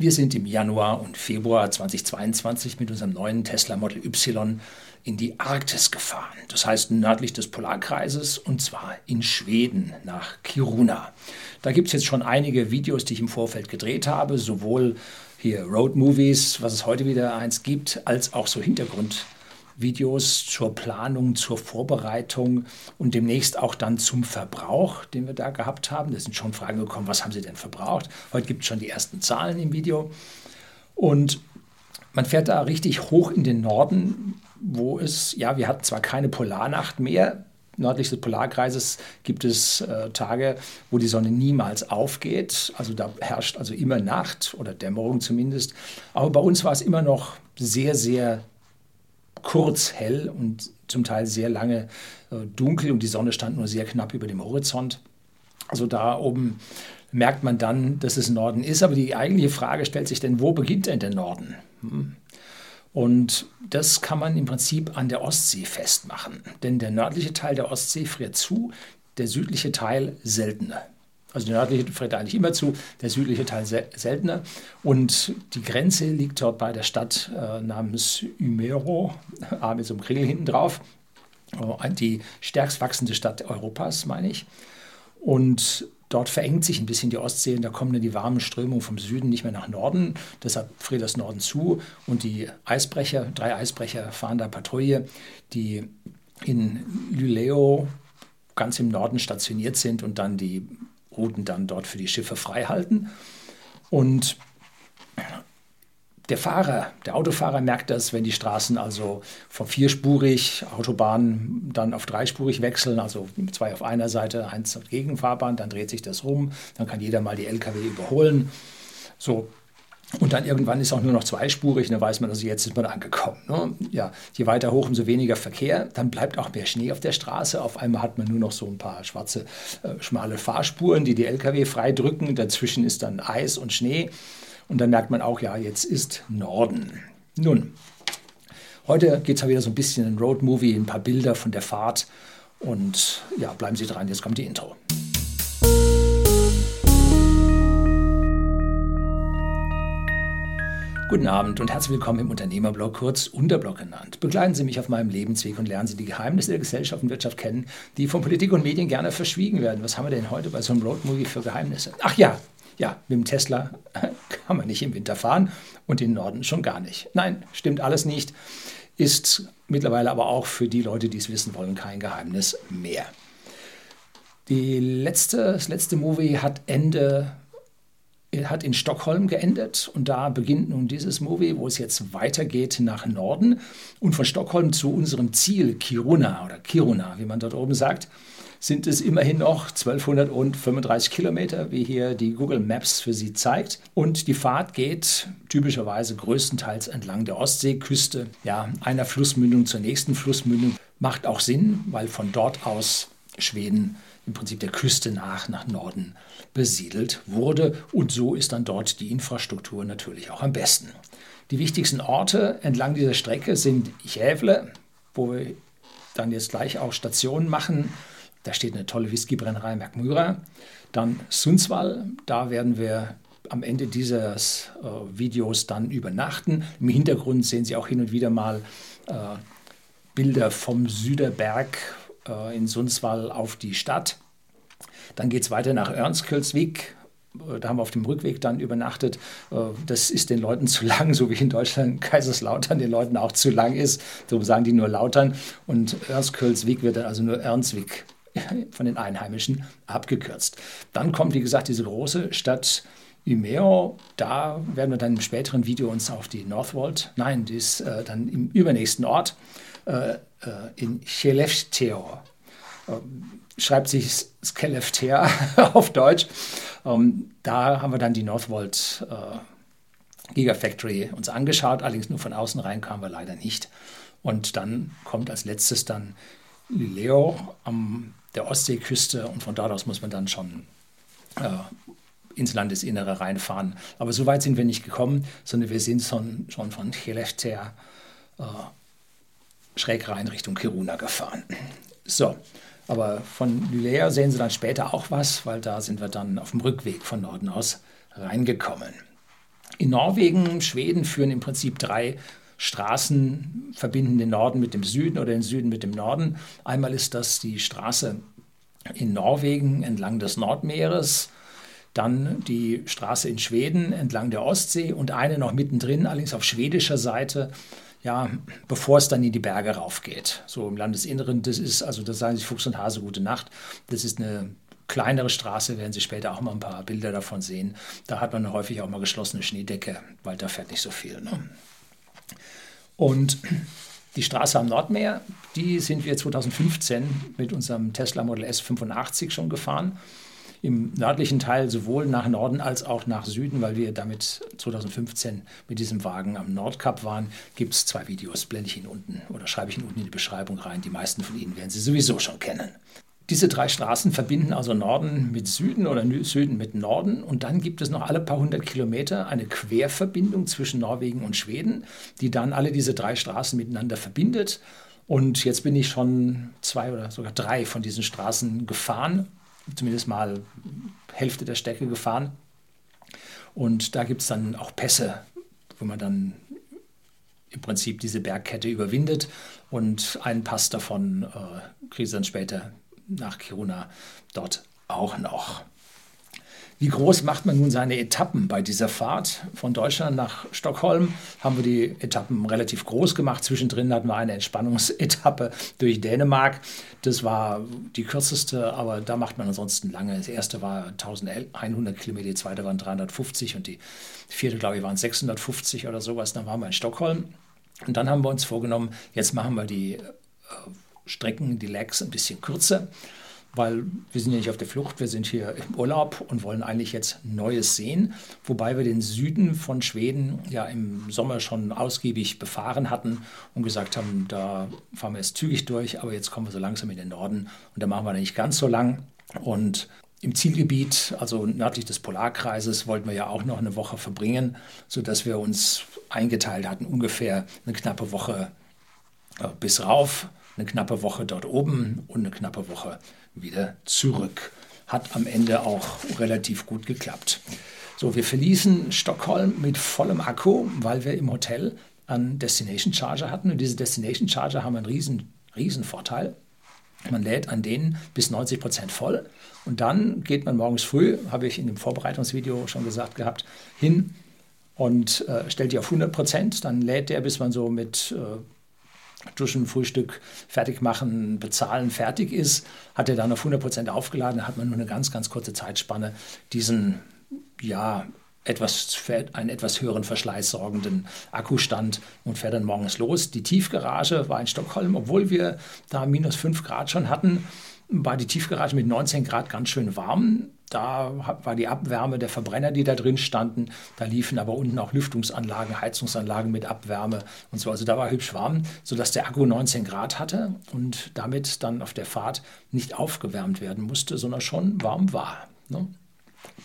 Wir sind im Januar und Februar 2022 mit unserem neuen Tesla Model Y in die Arktis gefahren. Das heißt nördlich des Polarkreises und zwar in Schweden nach Kiruna. Da gibt es jetzt schon einige Videos, die ich im Vorfeld gedreht habe, sowohl hier Road Movies, was es heute wieder eins gibt, als auch so Hintergrund. Videos zur Planung, zur Vorbereitung und demnächst auch dann zum Verbrauch, den wir da gehabt haben. Da sind schon Fragen gekommen, was haben Sie denn verbraucht? Heute gibt es schon die ersten Zahlen im Video. Und man fährt da richtig hoch in den Norden, wo es, ja, wir hatten zwar keine Polarnacht mehr, nördlich des Polarkreises gibt es äh, Tage, wo die Sonne niemals aufgeht. Also da herrscht also immer Nacht oder Dämmerung zumindest. Aber bei uns war es immer noch sehr, sehr kurz hell und zum Teil sehr lange äh, dunkel und die Sonne stand nur sehr knapp über dem Horizont. Also da oben merkt man dann, dass es Norden ist. Aber die eigentliche Frage stellt sich denn, wo beginnt denn der Norden? Hm. Und das kann man im Prinzip an der Ostsee festmachen. Denn der nördliche Teil der Ostsee friert zu, der südliche Teil seltener. Also der nördliche friert eigentlich immer zu, der südliche Teil seltener. Und die Grenze liegt dort bei der Stadt äh, namens Umero, A mit so einem Grill hinten drauf. Äh, die stärkst wachsende Stadt Europas, meine ich. Und dort verengt sich ein bisschen die Ostsee und da kommen dann die warmen Strömungen vom Süden nicht mehr nach Norden. Deshalb friert das Norden zu und die Eisbrecher, drei Eisbrecher fahren da Patrouille, die in Luleo ganz im Norden stationiert sind und dann die Routen dann dort für die Schiffe frei halten. Und der Fahrer, der Autofahrer merkt das, wenn die Straßen also von vierspurig, Autobahnen dann auf dreispurig wechseln, also zwei auf einer Seite, eins auf Gegenfahrbahn, dann dreht sich das rum, dann kann jeder mal die LKW überholen. So, und dann irgendwann ist auch nur noch zweispurig und dann weiß man, also jetzt ist man angekommen. Ne? Ja, je weiter hoch, umso weniger Verkehr. Dann bleibt auch mehr Schnee auf der Straße. Auf einmal hat man nur noch so ein paar schwarze, äh, schmale Fahrspuren, die die Lkw freidrücken. Dazwischen ist dann Eis und Schnee. Und dann merkt man auch, ja, jetzt ist Norden. Nun, heute geht es wieder so ein bisschen in Road-Movie, ein paar Bilder von der Fahrt. Und ja, bleiben Sie dran, jetzt kommt die Intro. Guten Abend und herzlich willkommen im Unternehmerblog, kurz Unterblog genannt. Begleiten Sie mich auf meinem Lebensweg und lernen Sie die Geheimnisse der Gesellschaft und Wirtschaft kennen, die von Politik und Medien gerne verschwiegen werden. Was haben wir denn heute bei so einem Roadmovie für Geheimnisse? Ach ja, ja, mit dem Tesla kann man nicht im Winter fahren und im Norden schon gar nicht. Nein, stimmt alles nicht. Ist mittlerweile aber auch für die Leute, die es wissen wollen, kein Geheimnis mehr. Die letzte, das letzte Movie hat Ende hat in Stockholm geendet und da beginnt nun dieses Movie, wo es jetzt weitergeht nach Norden und von Stockholm zu unserem Ziel Kiruna oder Kiruna, wie man dort oben sagt, sind es immerhin noch 1235 Kilometer, wie hier die Google Maps für Sie zeigt. Und die Fahrt geht typischerweise größtenteils entlang der Ostseeküste, ja, einer Flussmündung zur nächsten Flussmündung. Macht auch Sinn, weil von dort aus Schweden im Prinzip der Küste nach nach Norden besiedelt wurde. Und so ist dann dort die Infrastruktur natürlich auch am besten. Die wichtigsten Orte entlang dieser Strecke sind Gävle, wo wir dann jetzt gleich auch Stationen machen. Da steht eine tolle Whiskybrennerei Merkmyra. Dann Sundsvall, da werden wir am Ende dieses äh, Videos dann übernachten. Im Hintergrund sehen Sie auch hin und wieder mal äh, Bilder vom Süderberg, äh, in Sundsvall auf die Stadt. Dann geht es weiter nach Ernskölsvik. Äh, da haben wir auf dem Rückweg dann übernachtet. Äh, das ist den Leuten zu lang, so wie in Deutschland Kaiserslautern den Leuten auch zu lang ist. Darum sagen die nur Lautern. Und Ernskölsvik wird dann also nur Ernstwig von den Einheimischen abgekürzt. Dann kommt, wie gesagt, diese große Stadt Umeo. Da werden wir dann im späteren Video uns auf die Northwold, nein, die ist äh, dann im übernächsten Ort in Skellefteå. Ähm, schreibt sich Skellefteå auf Deutsch. Ähm, da haben wir dann die Northvolt äh, Gigafactory uns angeschaut, allerdings nur von außen rein kamen wir leider nicht. Und dann kommt als letztes dann Leo am der Ostseeküste und von dort aus muss man dann schon äh, ins Landesinnere reinfahren. Aber so weit sind wir nicht gekommen, sondern wir sind schon, schon von äh, schräg rein Richtung Kiruna gefahren. So, aber von Lulea sehen Sie dann später auch was, weil da sind wir dann auf dem Rückweg von Norden aus reingekommen. In Norwegen, Schweden führen im Prinzip drei Straßen, verbinden den Norden mit dem Süden oder den Süden mit dem Norden. Einmal ist das die Straße in Norwegen entlang des Nordmeeres, dann die Straße in Schweden entlang der Ostsee und eine noch mittendrin, allerdings auf schwedischer Seite, ja, bevor es dann in die Berge raufgeht. So im Landesinneren, das ist, also da sagen sich Fuchs und Hase gute Nacht. Das ist eine kleinere Straße, werden Sie später auch mal ein paar Bilder davon sehen. Da hat man häufig auch mal geschlossene Schneedecke, weil da fährt nicht so viel. Ne? Und die Straße am Nordmeer, die sind wir 2015 mit unserem Tesla Model S 85 schon gefahren. Im nördlichen Teil sowohl nach Norden als auch nach Süden, weil wir damit 2015 mit diesem Wagen am Nordkap waren, gibt es zwei Videos, blende ich Ihnen unten oder schreibe ich Ihnen unten in die Beschreibung rein. Die meisten von Ihnen werden Sie sowieso schon kennen. Diese drei Straßen verbinden also Norden mit Süden oder Süden mit Norden. Und dann gibt es noch alle paar hundert Kilometer eine Querverbindung zwischen Norwegen und Schweden, die dann alle diese drei Straßen miteinander verbindet. Und jetzt bin ich schon zwei oder sogar drei von diesen Straßen gefahren, zumindest mal Hälfte der Strecke gefahren. Und da gibt es dann auch Pässe, wo man dann im Prinzip diese Bergkette überwindet. Und einen Pass davon äh, kriege ich dann später nach Kiruna dort auch noch. Wie groß macht man nun seine Etappen bei dieser Fahrt? Von Deutschland nach Stockholm haben wir die Etappen relativ groß gemacht. Zwischendrin hatten wir eine Entspannungsetappe durch Dänemark. Das war die kürzeste, aber da macht man ansonsten lange. Das erste war 1100 Kilometer, die zweite waren 350 und die vierte, glaube ich, waren 650 oder sowas. Dann waren wir in Stockholm. Und dann haben wir uns vorgenommen, jetzt machen wir die äh, Strecken, die Legs ein bisschen kürzer, weil wir sind ja nicht auf der Flucht, wir sind hier im Urlaub und wollen eigentlich jetzt Neues sehen, wobei wir den Süden von Schweden ja im Sommer schon ausgiebig befahren hatten und gesagt haben, da fahren wir jetzt zügig durch, aber jetzt kommen wir so langsam in den Norden und da machen wir nicht ganz so lang. Und im Zielgebiet, also nördlich des Polarkreises, wollten wir ja auch noch eine Woche verbringen, sodass wir uns eingeteilt hatten, ungefähr eine knappe Woche äh, bis rauf eine knappe Woche dort oben und eine knappe Woche wieder zurück. Hat am Ende auch relativ gut geklappt. So, wir verließen Stockholm mit vollem Akku, weil wir im Hotel einen Destination Charger hatten. Und diese Destination Charger haben einen riesen, riesen Vorteil. Man lädt an denen bis 90 Prozent voll und dann geht man morgens früh, habe ich in dem Vorbereitungsvideo schon gesagt gehabt, hin und äh, stellt die auf 100 Prozent. Dann lädt der, bis man so mit äh, Duschen, Frühstück fertig machen, bezahlen, fertig ist, hat er dann auf 100% aufgeladen, hat man nur eine ganz, ganz kurze Zeitspanne diesen, ja, etwas für einen etwas höheren Verschleiß sorgenden Akkustand und fährt dann morgens los. Die Tiefgarage war in Stockholm, obwohl wir da minus 5 Grad schon hatten, war die Tiefgarage mit 19 Grad ganz schön warm. Da war die Abwärme der Verbrenner, die da drin standen. Da liefen aber unten auch Lüftungsanlagen, Heizungsanlagen mit Abwärme und so. Also da war hübsch warm, sodass der Akku 19 Grad hatte und damit dann auf der Fahrt nicht aufgewärmt werden musste, sondern schon warm war. Ne?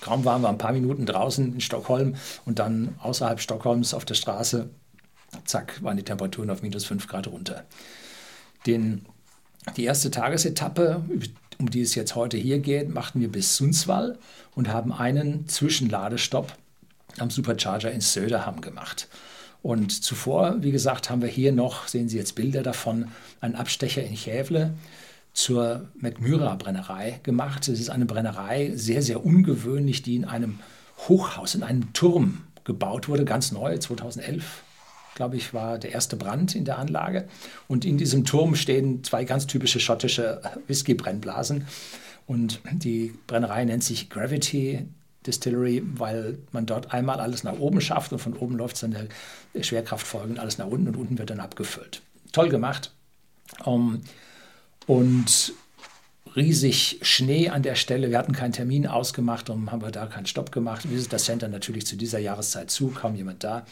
Kaum waren wir ein paar Minuten draußen in Stockholm und dann außerhalb Stockholms auf der Straße, zack, waren die Temperaturen auf minus 5 Grad runter. Den, die erste Tagesetappe, um die es jetzt heute hier geht, machten wir bis Sundsvall und haben einen Zwischenladestopp am Supercharger in Söderham gemacht. Und zuvor, wie gesagt, haben wir hier noch, sehen Sie jetzt Bilder davon, einen Abstecher in Chävle zur McMyra-Brennerei gemacht. Es ist eine Brennerei, sehr, sehr ungewöhnlich, die in einem Hochhaus, in einem Turm gebaut wurde, ganz neu, 2011 glaube ich, war der erste Brand in der Anlage. Und in diesem Turm stehen zwei ganz typische schottische Whisky-Brennblasen. Und die Brennerei nennt sich Gravity Distillery, weil man dort einmal alles nach oben schafft und von oben läuft es dann der Schwerkraft folgend alles nach unten und unten wird dann abgefüllt. Toll gemacht. Um, und riesig Schnee an der Stelle. Wir hatten keinen Termin ausgemacht und haben wir da keinen Stopp gemacht. Visitor Center natürlich zu dieser Jahreszeit zu, kaum jemand da.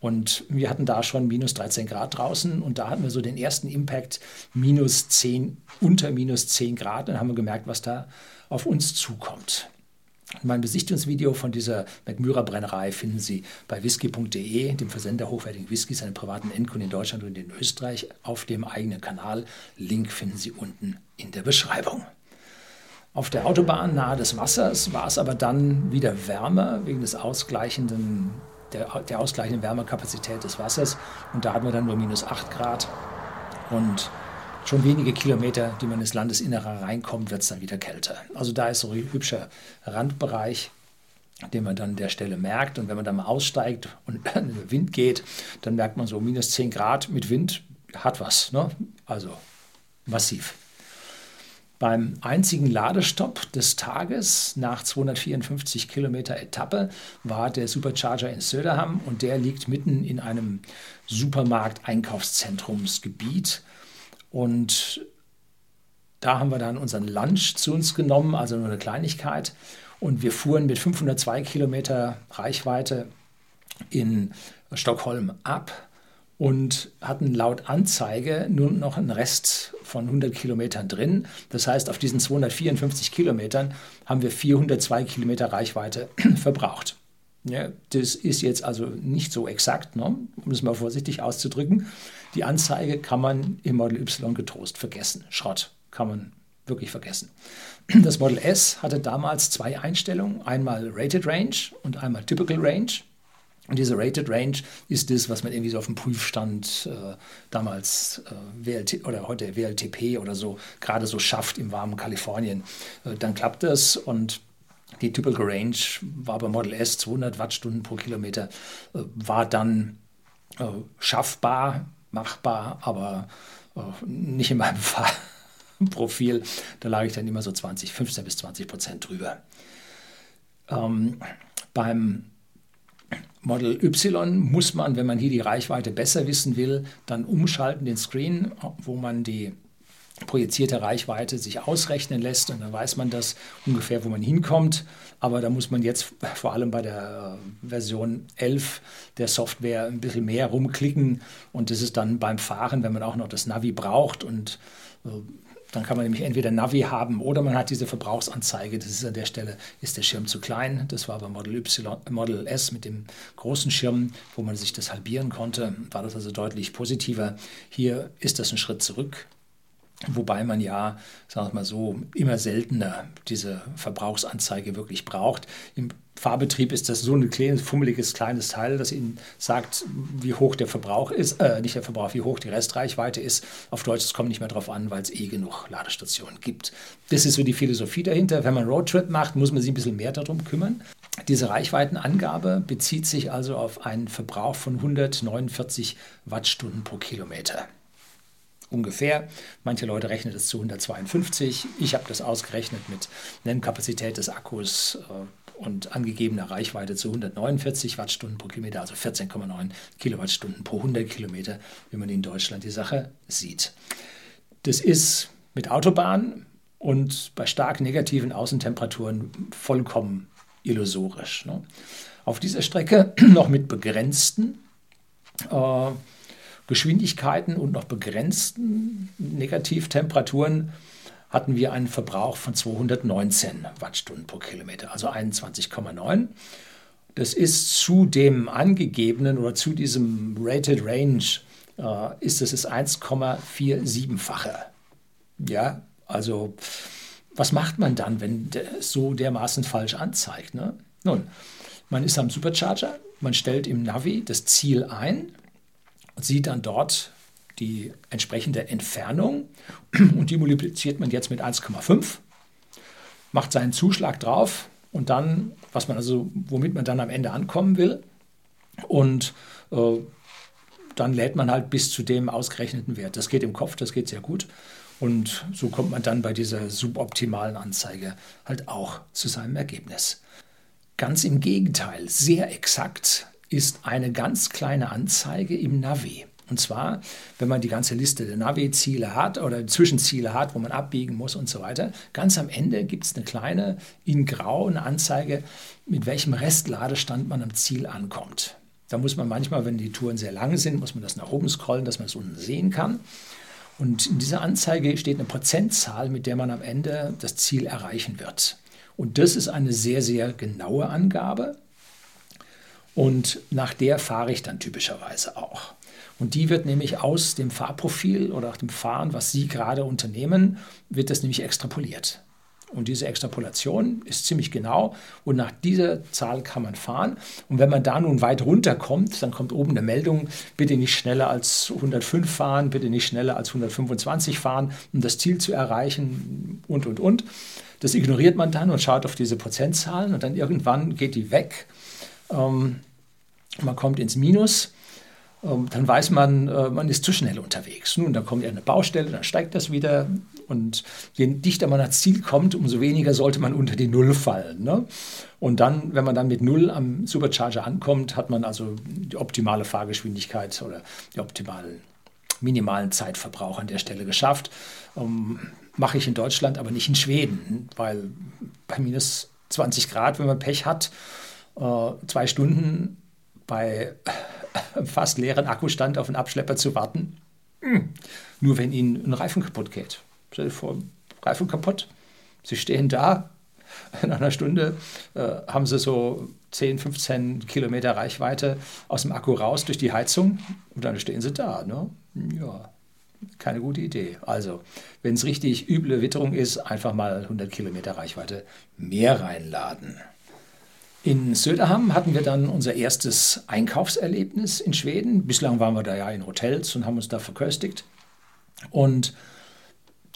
Und wir hatten da schon minus 13 Grad draußen und da hatten wir so den ersten Impact minus 10, unter minus 10 Grad. Dann haben wir gemerkt, was da auf uns zukommt. Mein Besichtigungsvideo von dieser McMyra Brennerei finden Sie bei whisky.de, dem Versender hochwertigen Whiskys, einem privaten Endkunden in Deutschland und in Österreich, auf dem eigenen Kanal. Link finden Sie unten in der Beschreibung. Auf der Autobahn nahe des Wassers war es aber dann wieder wärmer wegen des ausgleichenden der, der ausgleichenden Wärmekapazität des Wassers. Und da hatten wir dann nur minus 8 Grad. Und schon wenige Kilometer, die man ins Landesinnere reinkommt, wird es dann wieder kälter. Also da ist so ein hübscher Randbereich, den man dann an der Stelle merkt. Und wenn man dann mal aussteigt und in den Wind geht, dann merkt man so minus 10 Grad mit Wind hat was. Ne? Also massiv. Beim einzigen Ladestopp des Tages nach 254 Kilometer Etappe war der Supercharger in Söderham und der liegt mitten in einem Supermarkt-Einkaufszentrumsgebiet. Und da haben wir dann unseren Lunch zu uns genommen, also nur eine Kleinigkeit. Und wir fuhren mit 502 Kilometer Reichweite in Stockholm ab und hatten laut Anzeige nur noch einen Rest von 100 Kilometern drin. Das heißt, auf diesen 254 Kilometern haben wir 402 Kilometer Reichweite verbraucht. Ja, das ist jetzt also nicht so exakt, ne? um es mal vorsichtig auszudrücken. Die Anzeige kann man im Model Y getrost vergessen. Schrott kann man wirklich vergessen. Das Model S hatte damals zwei Einstellungen, einmal Rated Range und einmal Typical Range. Und diese Rated Range ist das, was man irgendwie so auf dem Prüfstand äh, damals äh, WLT oder heute WLTP oder so gerade so schafft im warmen Kalifornien. Äh, dann klappt das und die Typical Range war bei Model S 200 Wattstunden pro Kilometer, äh, war dann äh, schaffbar, machbar, aber äh, nicht in meinem Fahrprofil. Da lag ich dann immer so 20, 15 bis 20 Prozent drüber. Ähm, beim Model Y muss man, wenn man hier die Reichweite besser wissen will, dann umschalten den Screen, wo man die projizierte Reichweite sich ausrechnen lässt und dann weiß man das ungefähr, wo man hinkommt. Aber da muss man jetzt vor allem bei der Version 11 der Software ein bisschen mehr rumklicken und das ist dann beim Fahren, wenn man auch noch das Navi braucht und äh, dann kann man nämlich entweder Navi haben oder man hat diese Verbrauchsanzeige. Das ist an der Stelle, ist der Schirm zu klein. Das war bei Model Y, Model S mit dem großen Schirm, wo man sich das halbieren konnte, war das also deutlich positiver. Hier ist das ein Schritt zurück. Wobei man ja, sagen wir mal so, immer seltener diese Verbrauchsanzeige wirklich braucht. Im Fahrbetrieb ist das so ein kleines, fummeliges, kleines Teil, das Ihnen sagt, wie hoch der Verbrauch ist, äh, nicht der Verbrauch, wie hoch die Restreichweite ist. Auf Deutsch, es kommt nicht mehr darauf an, weil es eh genug Ladestationen gibt. Das ist so die Philosophie dahinter. Wenn man Roadtrip macht, muss man sich ein bisschen mehr darum kümmern. Diese Reichweitenangabe bezieht sich also auf einen Verbrauch von 149 Wattstunden pro Kilometer ungefähr. Manche Leute rechnen das zu 152. Ich habe das ausgerechnet mit Nennkapazität des Akkus äh, und angegebener Reichweite zu 149 Wattstunden pro Kilometer, also 14,9 Kilowattstunden pro 100 Kilometer, wie man in Deutschland die Sache sieht. Das ist mit Autobahn und bei stark negativen Außentemperaturen vollkommen illusorisch. Ne? Auf dieser Strecke noch mit begrenzten äh, Geschwindigkeiten und noch begrenzten Negativtemperaturen hatten wir einen Verbrauch von 219 Wattstunden pro Kilometer, also 21,9. Das ist zu dem angegebenen oder zu diesem Rated Range äh, ist es das 1,47-fache. Ja, also was macht man dann, wenn der so dermaßen falsch anzeigt? Ne? Nun, man ist am Supercharger, man stellt im Navi das Ziel ein, und sieht dann dort die entsprechende Entfernung und die multipliziert man jetzt mit 1,5, macht seinen Zuschlag drauf und dann, was man also, womit man dann am Ende ankommen will und äh, dann lädt man halt bis zu dem ausgerechneten Wert. Das geht im Kopf, das geht sehr gut. Und so kommt man dann bei dieser suboptimalen Anzeige halt auch zu seinem Ergebnis. Ganz im Gegenteil, sehr exakt ist eine ganz kleine Anzeige im Navi. Und zwar, wenn man die ganze Liste der Navi-Ziele hat oder Zwischenziele hat, wo man abbiegen muss und so weiter, ganz am Ende gibt es eine kleine, in grau, eine Anzeige, mit welchem Restladestand man am Ziel ankommt. Da muss man manchmal, wenn die Touren sehr lang sind, muss man das nach oben scrollen, dass man es unten sehen kann. Und in dieser Anzeige steht eine Prozentzahl, mit der man am Ende das Ziel erreichen wird. Und das ist eine sehr, sehr genaue Angabe. Und nach der fahre ich dann typischerweise auch. Und die wird nämlich aus dem Fahrprofil oder auch dem Fahren, was Sie gerade unternehmen, wird das nämlich extrapoliert. Und diese Extrapolation ist ziemlich genau und nach dieser Zahl kann man fahren. Und wenn man da nun weit runterkommt, dann kommt oben eine Meldung, bitte nicht schneller als 105 fahren, bitte nicht schneller als 125 fahren, um das Ziel zu erreichen und, und, und. Das ignoriert man dann und schaut auf diese Prozentzahlen und dann irgendwann geht die weg. Ähm, man kommt ins Minus ähm, dann weiß man, äh, man ist zu schnell unterwegs. Nun, da kommt ja eine Baustelle, dann steigt das wieder. Und je dichter man ans Ziel kommt, umso weniger sollte man unter die Null fallen. Ne? Und dann, wenn man dann mit Null am Supercharger ankommt, hat man also die optimale Fahrgeschwindigkeit oder die optimalen minimalen Zeitverbrauch an der Stelle geschafft. Ähm, Mache ich in Deutschland, aber nicht in Schweden, weil bei minus 20 Grad, wenn man Pech hat, zwei Stunden bei fast leeren Akkustand auf einen Abschlepper zu warten. Hm. Nur wenn Ihnen ein Reifen kaputt geht. Stell dir vor, Reifen kaputt. Sie stehen da, in einer Stunde äh, haben Sie so 10, 15 Kilometer Reichweite aus dem Akku raus durch die Heizung und dann stehen Sie da. Ne? Ja, keine gute Idee. Also, wenn es richtig üble Witterung ist, einfach mal 100 Kilometer Reichweite mehr reinladen. In Söderham hatten wir dann unser erstes Einkaufserlebnis in Schweden. Bislang waren wir da ja in Hotels und haben uns da verköstigt. Und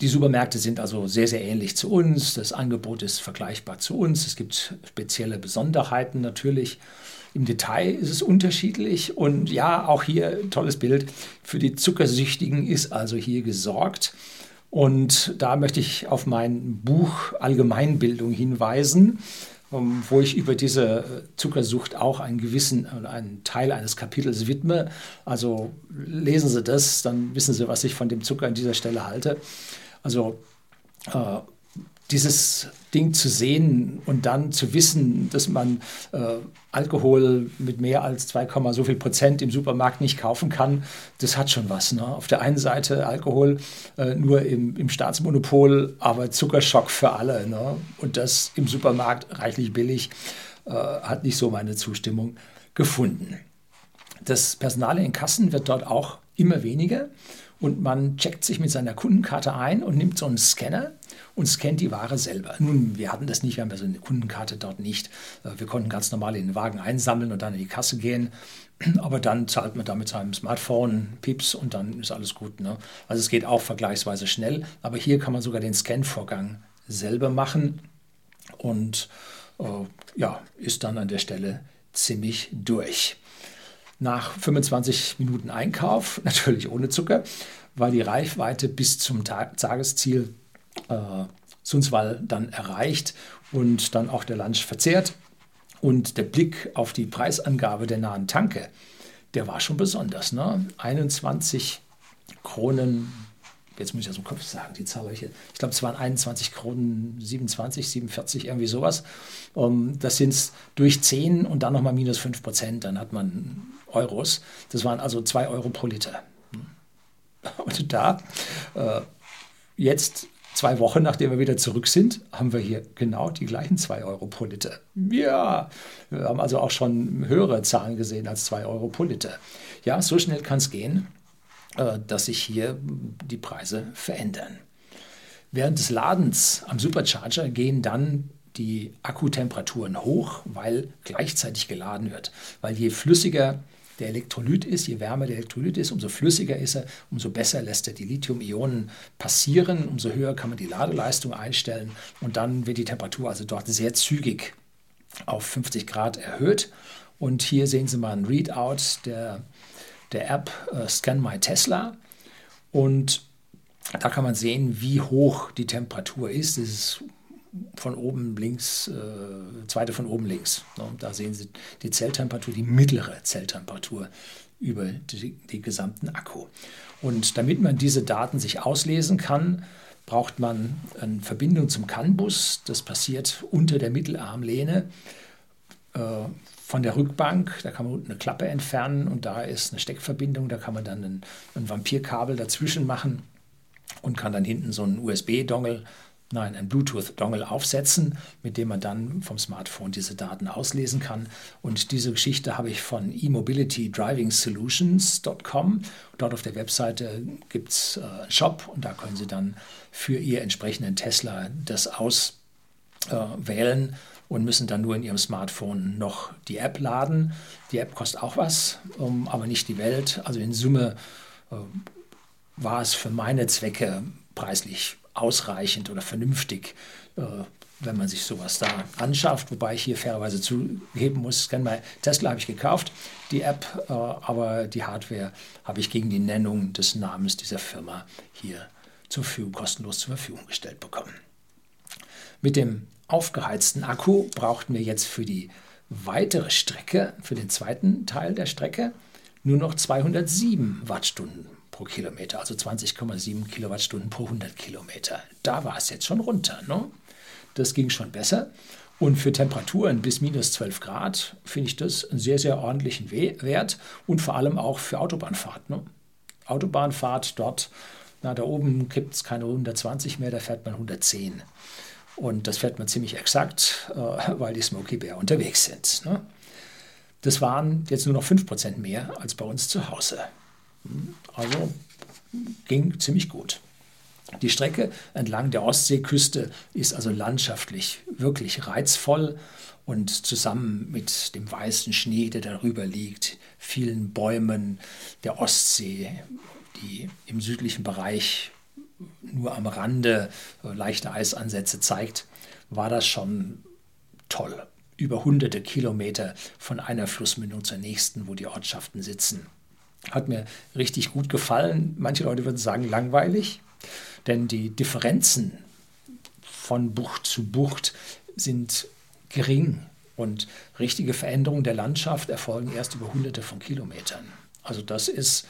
die Supermärkte sind also sehr, sehr ähnlich zu uns. Das Angebot ist vergleichbar zu uns. Es gibt spezielle Besonderheiten natürlich. Im Detail ist es unterschiedlich. Und ja, auch hier tolles Bild. Für die Zuckersüchtigen ist also hier gesorgt. Und da möchte ich auf mein Buch Allgemeinbildung hinweisen. Ähm, wo ich über diese äh, Zuckersucht auch einen gewissen, äh, einen Teil eines Kapitels widme. Also lesen Sie das, dann wissen Sie, was ich von dem Zucker an dieser Stelle halte. Also äh, dieses Ding zu sehen und dann zu wissen, dass man äh, Alkohol mit mehr als 2, so viel Prozent im Supermarkt nicht kaufen kann, das hat schon was. Ne? Auf der einen Seite Alkohol äh, nur im, im, Staatsmonopol, aber Zuckerschock für alle. Ne? Und das im Supermarkt reichlich billig, äh, hat nicht so meine Zustimmung gefunden. Das Personal in Kassen wird dort auch immer weniger und man checkt sich mit seiner Kundenkarte ein und nimmt so einen Scanner und scannt die Ware selber. Nun, wir hatten das nicht, wir haben so eine Kundenkarte dort nicht. Äh, wir konnten ganz normal in den Wagen einsammeln und dann in die Kasse gehen. Aber dann zahlt man da mit seinem Smartphone Pips und dann ist alles gut. Ne? Also es geht auch vergleichsweise schnell. Aber hier kann man sogar den Scan-Vorgang selber machen und äh, ja, ist dann an der Stelle ziemlich durch. Nach 25 Minuten Einkauf, natürlich ohne Zucker, war die Reichweite bis zum Tagesziel äh, Sundsvall dann erreicht und dann auch der Lunch verzehrt. Und der Blick auf die Preisangabe der nahen Tanke, der war schon besonders. Ne? 21 Kronen, jetzt muss ich aus dem Kopf sagen, die Zahl ich, ich glaube, es waren 21 Kronen 27, 47, irgendwie sowas. Um, das sind es durch 10 und dann nochmal minus 5 Prozent, dann hat man Euros. Das waren also 2 Euro pro Liter. Und da, äh, jetzt zwei Wochen nachdem wir wieder zurück sind, haben wir hier genau die gleichen 2 Euro pro Liter. Ja, wir haben also auch schon höhere Zahlen gesehen als 2 Euro pro Liter. Ja, so schnell kann es gehen, äh, dass sich hier die Preise verändern. Während des Ladens am Supercharger gehen dann die Akkutemperaturen hoch, weil gleichzeitig geladen wird. Weil je flüssiger der Elektrolyt ist, je wärmer der Elektrolyt ist, umso flüssiger ist er, umso besser lässt er die Lithium-Ionen passieren, umso höher kann man die Ladeleistung einstellen und dann wird die Temperatur also dort sehr zügig auf 50 Grad erhöht. Und hier sehen Sie mal ein Readout der, der App äh, Scan My Tesla. Und da kann man sehen, wie hoch die Temperatur ist. Das ist von oben links, äh, zweite von oben links. Ne? Da sehen Sie die Zelltemperatur, die mittlere Zelltemperatur über die gesamten Akku. Und damit man diese Daten sich auslesen kann, braucht man eine Verbindung zum CAN-Bus. Das passiert unter der Mittelarmlehne äh, von der Rückbank. Da kann man unten eine Klappe entfernen und da ist eine Steckverbindung. Da kann man dann ein, ein Vampirkabel dazwischen machen und kann dann hinten so einen USB-Dongle nein, ein Bluetooth-Dongle aufsetzen, mit dem man dann vom Smartphone diese Daten auslesen kann. Und diese Geschichte habe ich von e-mobility-driving-solutions.com. Dort auf der Webseite gibt es äh, einen Shop und da können Sie dann für Ihr entsprechenden Tesla das ausprobieren äh, und müssen dann nur in ihrem Smartphone noch die App laden. Die App kostet auch was, um, aber nicht die Welt. Also in Summe äh, war es für meine Zwecke preislich ausreichend oder vernünftig, äh, wenn man sich sowas da anschafft. Wobei ich hier fairerweise zugeben muss, bei Tesla habe ich gekauft, die App, äh, aber die Hardware habe ich gegen die Nennung des Namens dieser Firma hier zur Verfügung, kostenlos zur Verfügung gestellt bekommen. Mit dem aufgeheizten Akku brauchten wir jetzt für die weitere Strecke, für den zweiten Teil der Strecke, nur noch 207 Wattstunden pro Kilometer, also 20,7 Kilowattstunden pro 100 Kilometer. Da war es jetzt schon runter. Ne? Das ging schon besser. Und für Temperaturen bis minus 12 Grad finde ich das einen sehr, sehr ordentlichen Wert und vor allem auch für Autobahnfahrt. Ne? Autobahnfahrt dort, na, da oben gibt es keine 120 mehr, da fährt man 110. Und das fährt man ziemlich exakt, äh, weil die Smoky Bear unterwegs sind. Ne? Das waren jetzt nur noch 5% mehr als bei uns zu Hause. Also ging ziemlich gut. Die Strecke entlang der Ostseeküste ist also landschaftlich wirklich reizvoll und zusammen mit dem weißen Schnee, der darüber liegt, vielen Bäumen der Ostsee, die im südlichen Bereich nur am Rande leichte Eisansätze zeigt, war das schon toll. Über hunderte Kilometer von einer Flussmündung zur nächsten, wo die Ortschaften sitzen. Hat mir richtig gut gefallen. Manche Leute würden sagen langweilig, denn die Differenzen von Bucht zu Bucht sind gering und richtige Veränderungen der Landschaft erfolgen erst über hunderte von Kilometern. Also das ist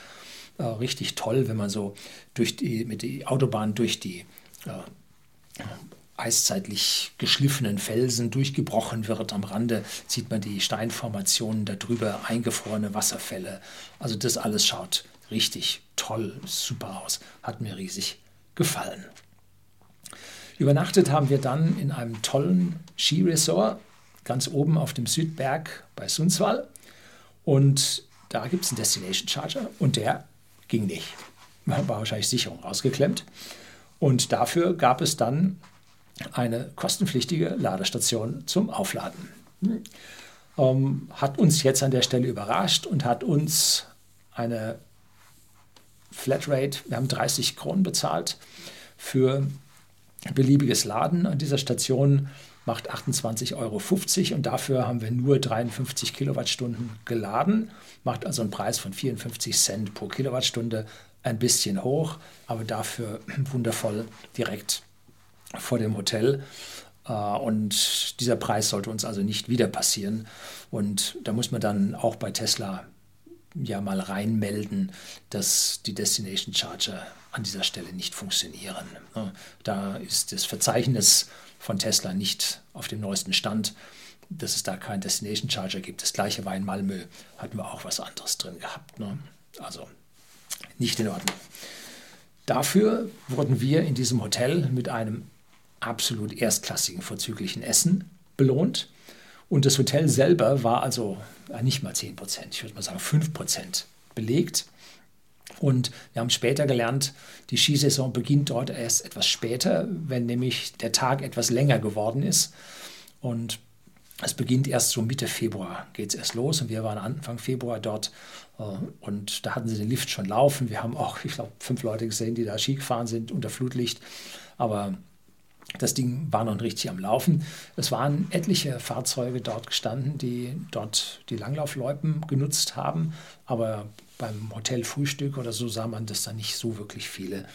äh, richtig toll, wenn man so durch die, mit der Autobahn durch die äh, eiszeitlich geschliffenen Felsen durchgebrochen wird. Am Rande sieht man die Steinformationen darüber, eingefrorene Wasserfälle. Also das alles schaut richtig toll, super aus. Hat mir riesig gefallen. Übernachtet haben wir dann in einem tollen Skiresort ganz oben auf dem Südberg bei Sundsvall. Und da gibt es einen Destination Charger und der ging nicht. War wahrscheinlich Sicherung ausgeklemmt. Und dafür gab es dann eine kostenpflichtige Ladestation zum Aufladen. Ähm, hat uns jetzt an der Stelle überrascht und hat uns eine Flatrate, wir haben 30 Kronen bezahlt für beliebiges Laden an dieser Station macht 28,50 Euro und dafür haben wir nur 53 Kilowattstunden geladen, macht also einen Preis von 54 Cent pro Kilowattstunde, ein bisschen hoch, aber dafür wundervoll direkt vor dem Hotel. Äh, und dieser Preis sollte uns also nicht wieder passieren. Und da muss man dann auch bei Tesla ja mal reinmelden, dass die Destination Charger an dieser Stelle nicht funktionieren. Da ist das Verzeichnis von Tesla nicht auf dem neuesten Stand, dass es da keinen Destination Charger gibt. Das gleiche war in Malmö, hatten wir auch was anderes drin gehabt. Ne? Also nicht in Ordnung. Dafür wurden wir in diesem Hotel mit einem absolut erstklassigen, vorzüglichen Essen belohnt. Und das Hotel selber war also nicht mal 10 Prozent, ich würde mal sagen 5 Prozent belegt. Und wir haben später gelernt, die Skisaison beginnt dort erst etwas später, wenn nämlich der Tag etwas länger geworden ist. Und es beginnt erst so Mitte Februar, geht es erst los. Und wir waren Anfang Februar dort äh, und da hatten sie den Lift schon laufen. Wir haben auch, ich glaube, fünf Leute gesehen, die da Ski gefahren sind unter Flutlicht. Aber das Ding war noch richtig am Laufen. Es waren etliche Fahrzeuge dort gestanden, die dort die Langlaufloipen genutzt haben. Aber beim Hotelfrühstück oder so sah man, dass da nicht so wirklich viele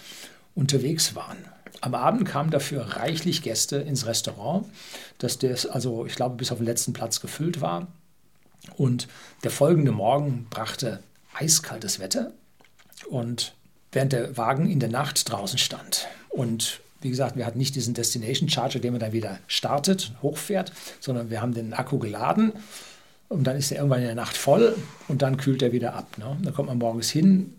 unterwegs waren. Am Abend kamen dafür reichlich Gäste ins Restaurant, dass das also, ich glaube, bis auf den letzten Platz gefüllt war. Und der folgende Morgen brachte eiskaltes Wetter und während der Wagen in der Nacht draußen stand. Und wie gesagt, wir hatten nicht diesen Destination Charger, den man dann wieder startet, hochfährt, sondern wir haben den Akku geladen und dann ist er irgendwann in der Nacht voll und dann kühlt er wieder ab. Ne? Dann kommt man morgens hin,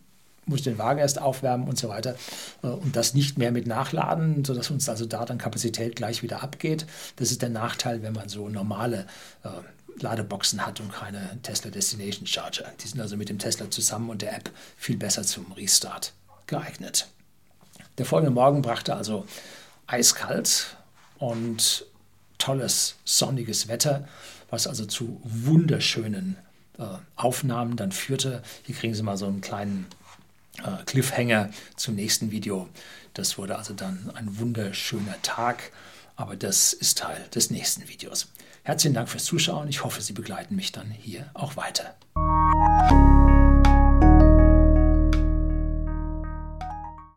muss den Wagen erst aufwärmen und so weiter. Äh, und das nicht mehr mit Nachladen, sodass uns also da dann Kapazität gleich wieder abgeht. Das ist der Nachteil, wenn man so normale äh, Ladeboxen hat und keine Tesla Destination Charger. Die sind also mit dem Tesla zusammen und der App viel besser zum Restart geeignet. Der folgende Morgen brachte also eiskalt und tolles sonniges Wetter, was also zu wunderschönen äh, Aufnahmen dann führte. Hier kriegen Sie mal so einen kleinen äh, Cliffhanger zum nächsten Video. Das wurde also dann ein wunderschöner Tag, aber das ist Teil des nächsten Videos. Herzlichen Dank fürs Zuschauen. Ich hoffe, Sie begleiten mich dann hier auch weiter.